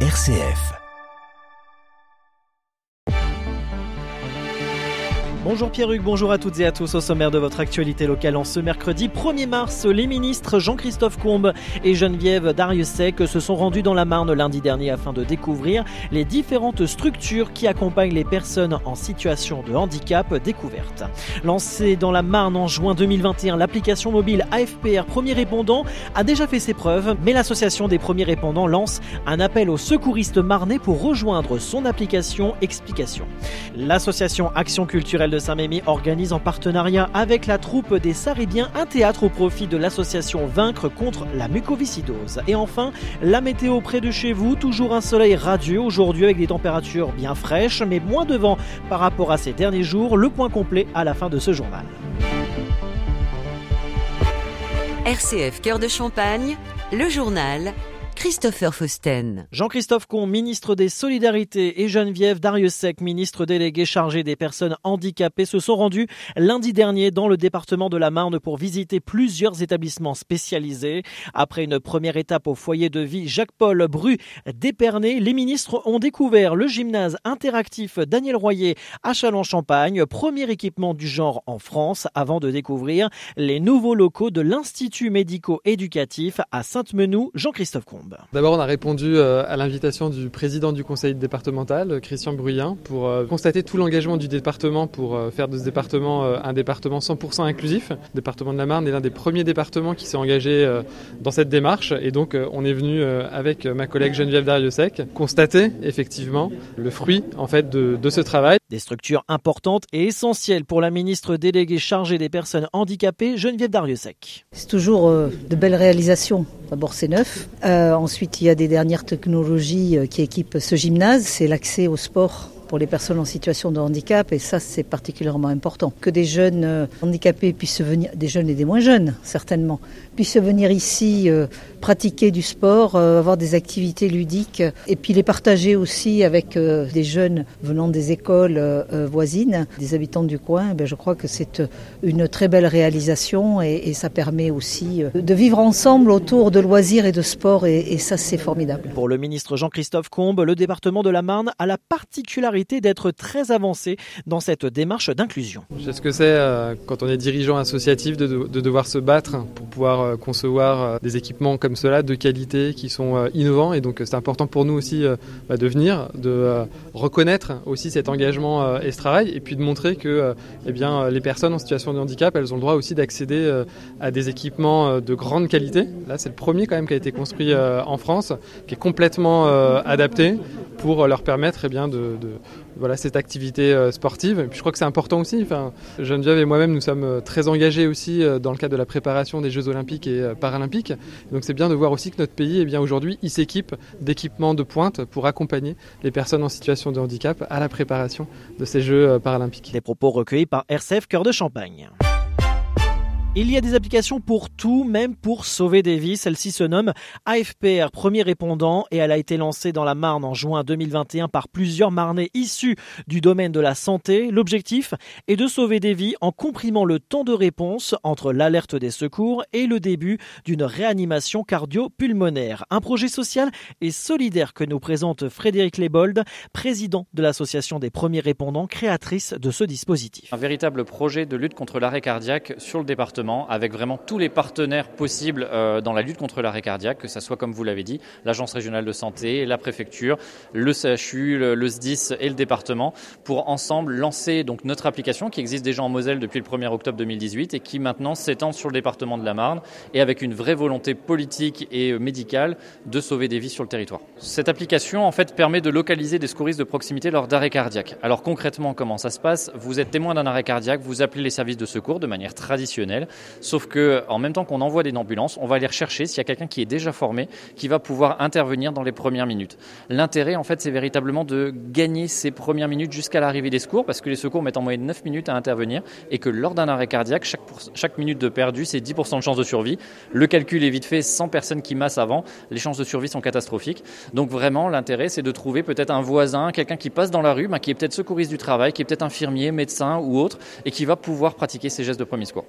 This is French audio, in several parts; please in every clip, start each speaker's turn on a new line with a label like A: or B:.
A: RCF.
B: Bonjour Pierruc, bonjour à toutes et à tous au sommaire de votre actualité locale en ce mercredi 1er mars. Les ministres Jean-Christophe Combe et Geneviève Dariussec se sont rendus dans la Marne lundi dernier afin de découvrir les différentes structures qui accompagnent les personnes en situation de handicap découverte. Lancée dans la Marne en juin 2021, l'application mobile AFPR Premier Répondant a déjà fait ses preuves, mais l'association des premiers répondants lance un appel aux secouristes marnais pour rejoindre son application Explication. L'association Action culturelle Saint-Mémy organise en partenariat avec la troupe des Saribiens un théâtre au profit de l'association Vaincre contre la mucoviscidose. Et enfin, la météo près de chez vous, toujours un soleil radieux aujourd'hui avec des températures bien fraîches, mais moins de vent par rapport à ces derniers jours. Le point complet à la fin de ce journal.
C: RCF Cœur de Champagne, le journal Christopher Fausten.
B: Jean-Christophe Combe, ministre des Solidarités, et Geneviève Dariussec, ministre déléguée chargée des personnes handicapées, se sont rendus lundi dernier dans le département de la Marne pour visiter plusieurs établissements spécialisés. Après une première étape au foyer de vie Jacques-Paul Bru d'Épernay, les ministres ont découvert le gymnase interactif Daniel Royer à Châlons-Champagne, premier équipement du genre en France, avant de découvrir les nouveaux locaux de l'Institut médico-éducatif à Sainte-Menou. Jean-Christophe Combe.
D: D'abord, on a répondu euh, à l'invitation du président du conseil départemental, Christian Bruyant, pour euh, constater tout l'engagement du département pour euh, faire de ce département un département 100% inclusif. Le département de la Marne est l'un des premiers départements qui s'est engagé dans cette démarche. Et donc, on est venu avec ma collègue Geneviève Dariussec constater effectivement le fruit en fait de ce travail.
B: Des structures importantes et essentielles pour la ministre déléguée chargée des personnes handicapées, Geneviève Dariussec.
E: C'est toujours de belles réalisations. D'abord, c'est neuf. Euh, ensuite, il y a des dernières technologies euh, qui équipent ce gymnase. C'est l'accès au sport pour les personnes en situation de handicap et ça c'est particulièrement important. Que des jeunes euh, handicapés puissent venir, des jeunes et des moins jeunes certainement, puissent venir ici euh, pratiquer du sport, euh, avoir des activités ludiques et puis les partager aussi avec des jeunes venant des écoles voisines, des habitants du coin. Ben, je crois que c'est une très belle réalisation et, et, ça permet aussi de vivre ensemble autour de loisirs et de sport et, et ça c'est formidable.
B: Pour le ministre Jean-Christophe Combe, le département de la Marne a la particularité d'être très avancé dans cette démarche d'inclusion.
D: Je sais ce que c'est euh, quand on est dirigeant associatif de, devoir se battre pour pouvoir euh, concevoir euh, des équipements comme cela de qualité qui sont innovants et donc c'est important pour nous aussi bah, de venir, de reconnaître aussi cet engagement et ce travail et puis de montrer que eh bien, les personnes en situation de handicap elles ont le droit aussi d'accéder à des équipements de grande qualité. Là c'est le premier quand même qui a été construit en France qui est complètement adapté pour leur permettre eh bien, de, voilà, cette activité euh, sportive. Et puis je crois que c'est important aussi. Geneviève et moi-même, nous sommes euh, très engagés aussi euh, dans le cadre de la préparation des Jeux olympiques et paralympiques. Donc c'est bien de voir aussi que notre pays, eh bien aujourd'hui, il s'équipe d'équipements de pointe pour accompagner les personnes en situation de handicap à la préparation de ces Jeux paralympiques.
B: Des propos recueillis par RCF Cœur de Champagne. Il y a des applications pour tout, même pour sauver des vies. Celle-ci se nomme AFPR, premier répondant, et elle a été lancée dans la Marne en juin 2021 par plusieurs Marnais issus du domaine de la santé. L'objectif est de sauver des vies en comprimant le temps de réponse entre l'alerte des secours et le début d'une réanimation cardio-pulmonaire. Un projet social et solidaire que nous présente Frédéric Lebold, président de l'association des premiers répondants, créatrice de ce dispositif.
F: Un véritable projet de lutte contre l'arrêt cardiaque sur le département avec vraiment tous les partenaires possibles euh, dans la lutte contre l'arrêt cardiaque, que ce soit, comme vous l'avez dit, l'Agence régionale de santé, la préfecture, le CHU, le, SDIS et le département, pour ensemble lancer donc notre application qui existe déjà en Moselle depuis le 1er octobre 2018 et qui maintenant s'étend sur le département de la Marne et avec une vraie volonté politique et euh, médicale de sauver des vies sur le territoire. Cette application en fait permet de localiser des secouristes de proximité lors d'arrêt cardiaque. Alors concrètement comment ça se passe? Vous êtes témoin d'un arrêt cardiaque, vous appelez les services de secours de manière traditionnelle Sauf que, en même temps qu'on envoie des ambulances, on va aller rechercher s'il y a quelqu'un qui est déjà formé, qui va pouvoir intervenir dans les premières minutes. L'intérêt, en fait, c'est véritablement de gagner ces premières minutes jusqu'à l'arrivée des secours, parce que les secours mettent en moyenne 9 minutes à intervenir, et que lors d'un arrêt cardiaque, chaque, minute de perdu, c'est 10% de chance de survie. Le calcul est vite fait, 100 personnes qui massent avant, les chances de survie sont catastrophiques. Donc vraiment, l'intérêt, c'est de trouver peut-être un voisin, quelqu'un qui passe dans la rue, qui est peut-être secouriste du travail, qui est peut-être infirmier, médecin ou autre, et qui va pouvoir pratiquer ces gestes de premier secours.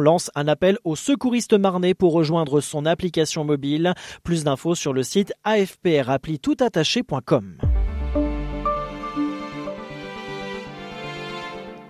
B: Lance un appel aux secouristes marnais pour rejoindre son application mobile. Plus d'infos sur le site afprappli-toutattaché.com.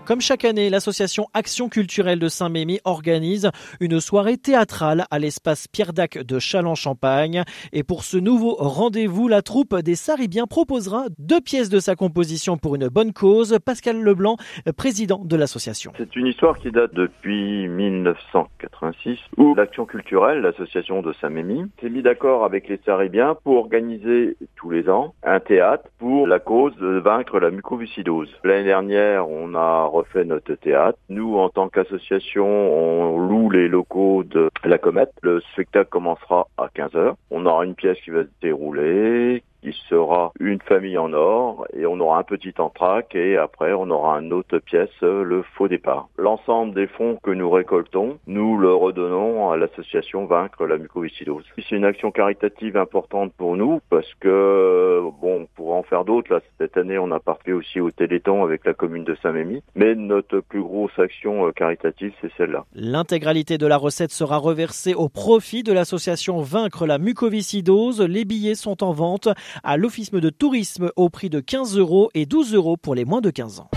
B: Comme chaque année, l'association Action culturelle de Saint-Mémy organise une soirée théâtrale à l'espace Pierre Dac de Châlons-Champagne. Et pour ce nouveau rendez-vous, la troupe des Saribiens proposera deux pièces de sa composition pour une bonne cause. Pascal Leblanc, président de l'association.
A: C'est une histoire qui date depuis 1986 où l'Action culturelle, l'association de Saint-Mémy, s'est mis d'accord avec les Saribiens pour organiser tous les ans un théâtre pour la cause de vaincre la mucoviscidose. L'année dernière, on a refait notre théâtre. Nous, en tant qu'association, on loue les locaux de la Comète. Le spectacle commencera à 15h. On aura une pièce qui va se dérouler, il sera une famille en or et on aura un petit entraque et après on aura une autre pièce, le faux départ. L'ensemble des fonds que nous récoltons, nous le redonnons à l'association Vaincre la mucoviscidose. C'est une action caritative importante pour nous parce que, bon, on pourrait en faire d'autres. Là, cette année, on a participé aussi au Téléthon avec la commune de Saint-Mémy. Mais notre plus grosse action euh, caritative, c'est celle-là.
B: L'intégralité de la recette sera reversée au profit de l'association Vaincre la mucoviscidose. Les billets sont en vente à l'office de tourisme au prix de 15 euros et 12 euros pour les moins de 15 ans.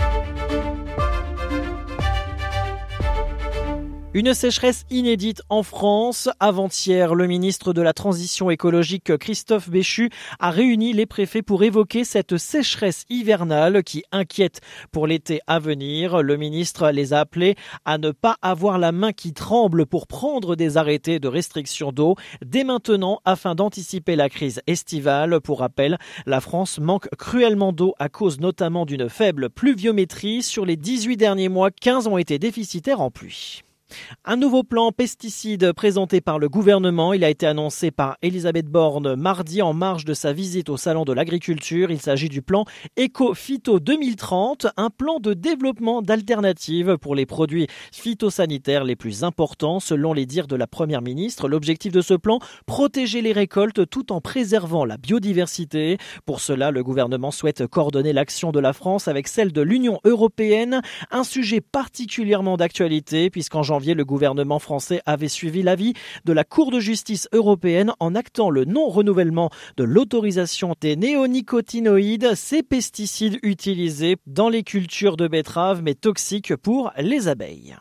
B: Une sécheresse inédite en France. Avant-hier, le ministre de la Transition écologique Christophe Béchu a réuni les préfets pour évoquer cette sécheresse hivernale qui inquiète pour l'été à venir. Le ministre les a appelés à ne pas avoir la main qui tremble pour prendre des arrêtés de restriction d'eau dès maintenant afin d'anticiper la crise estivale. Pour rappel, la France manque cruellement d'eau à cause notamment d'une faible pluviométrie. Sur les 18 derniers mois, 15 ont été déficitaires en pluie. Un nouveau plan pesticides présenté par le gouvernement. Il a été annoncé par Elisabeth Borne mardi en marge de sa visite au Salon de l'Agriculture. Il s'agit du plan Eco-Phyto 2030, un plan de développement d'alternatives pour les produits phytosanitaires les plus importants selon les dires de la Première ministre. L'objectif de ce plan, protéger les récoltes tout en préservant la biodiversité. Pour cela, le gouvernement souhaite coordonner l'action de la France avec celle de l'Union européenne, un sujet particulièrement d'actualité puisqu'en janvier le gouvernement français avait suivi l'avis de la Cour de justice européenne en actant le non-renouvellement de l'autorisation des néonicotinoïdes, ces pesticides utilisés dans les cultures de betteraves mais toxiques pour les abeilles.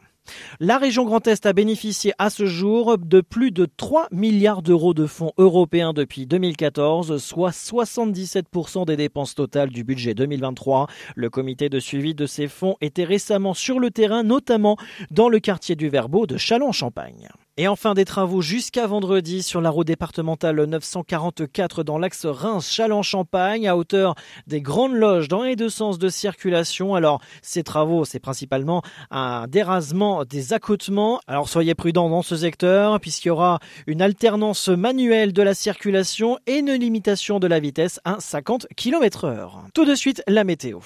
B: La région Grand Est a bénéficié à ce jour de plus de 3 milliards d'euros de fonds européens depuis 2014, soit 77% des dépenses totales du budget 2023. Le comité de suivi de ces fonds était récemment sur le terrain, notamment dans le quartier du Verbeau de Châlons-Champagne. Et enfin, des travaux jusqu'à vendredi sur la route départementale 944 dans l'axe Reims-Châlons-Champagne à hauteur des grandes loges dans les deux sens de circulation. Alors, ces travaux, c'est principalement un dérasement des accotements. Alors, soyez prudents dans ce secteur puisqu'il y aura une alternance manuelle de la circulation et une limitation de la vitesse à 50 km heure. Tout de suite, la météo.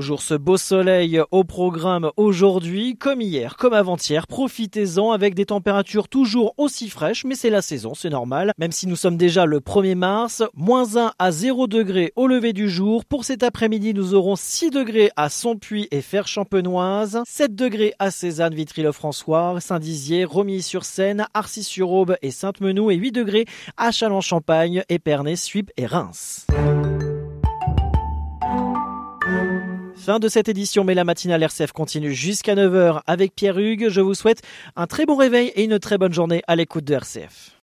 B: Toujours ce beau soleil au programme aujourd'hui, comme hier, comme avant-hier. Profitez-en avec des températures toujours aussi fraîches, mais c'est la saison, c'est normal. Même si nous sommes déjà le 1er mars, moins 1 à 0 degrés au lever du jour. Pour cet après-midi, nous aurons 6 degrés à Saint-Puy et Fer-Champenoise, 7 degrés à Cézanne, Vitry-le-François, Saint-Dizier, Romilly-sur-Seine, Arcis-sur-Aube et Sainte-Menou et 8 degrés à Châlons-Champagne, Épernay, Suippes et Reims. Fin de cette édition, mais la matinale RCF continue jusqu'à 9h avec Pierre Hugues. Je vous souhaite un très bon réveil et une très bonne journée à l'écoute de RCF.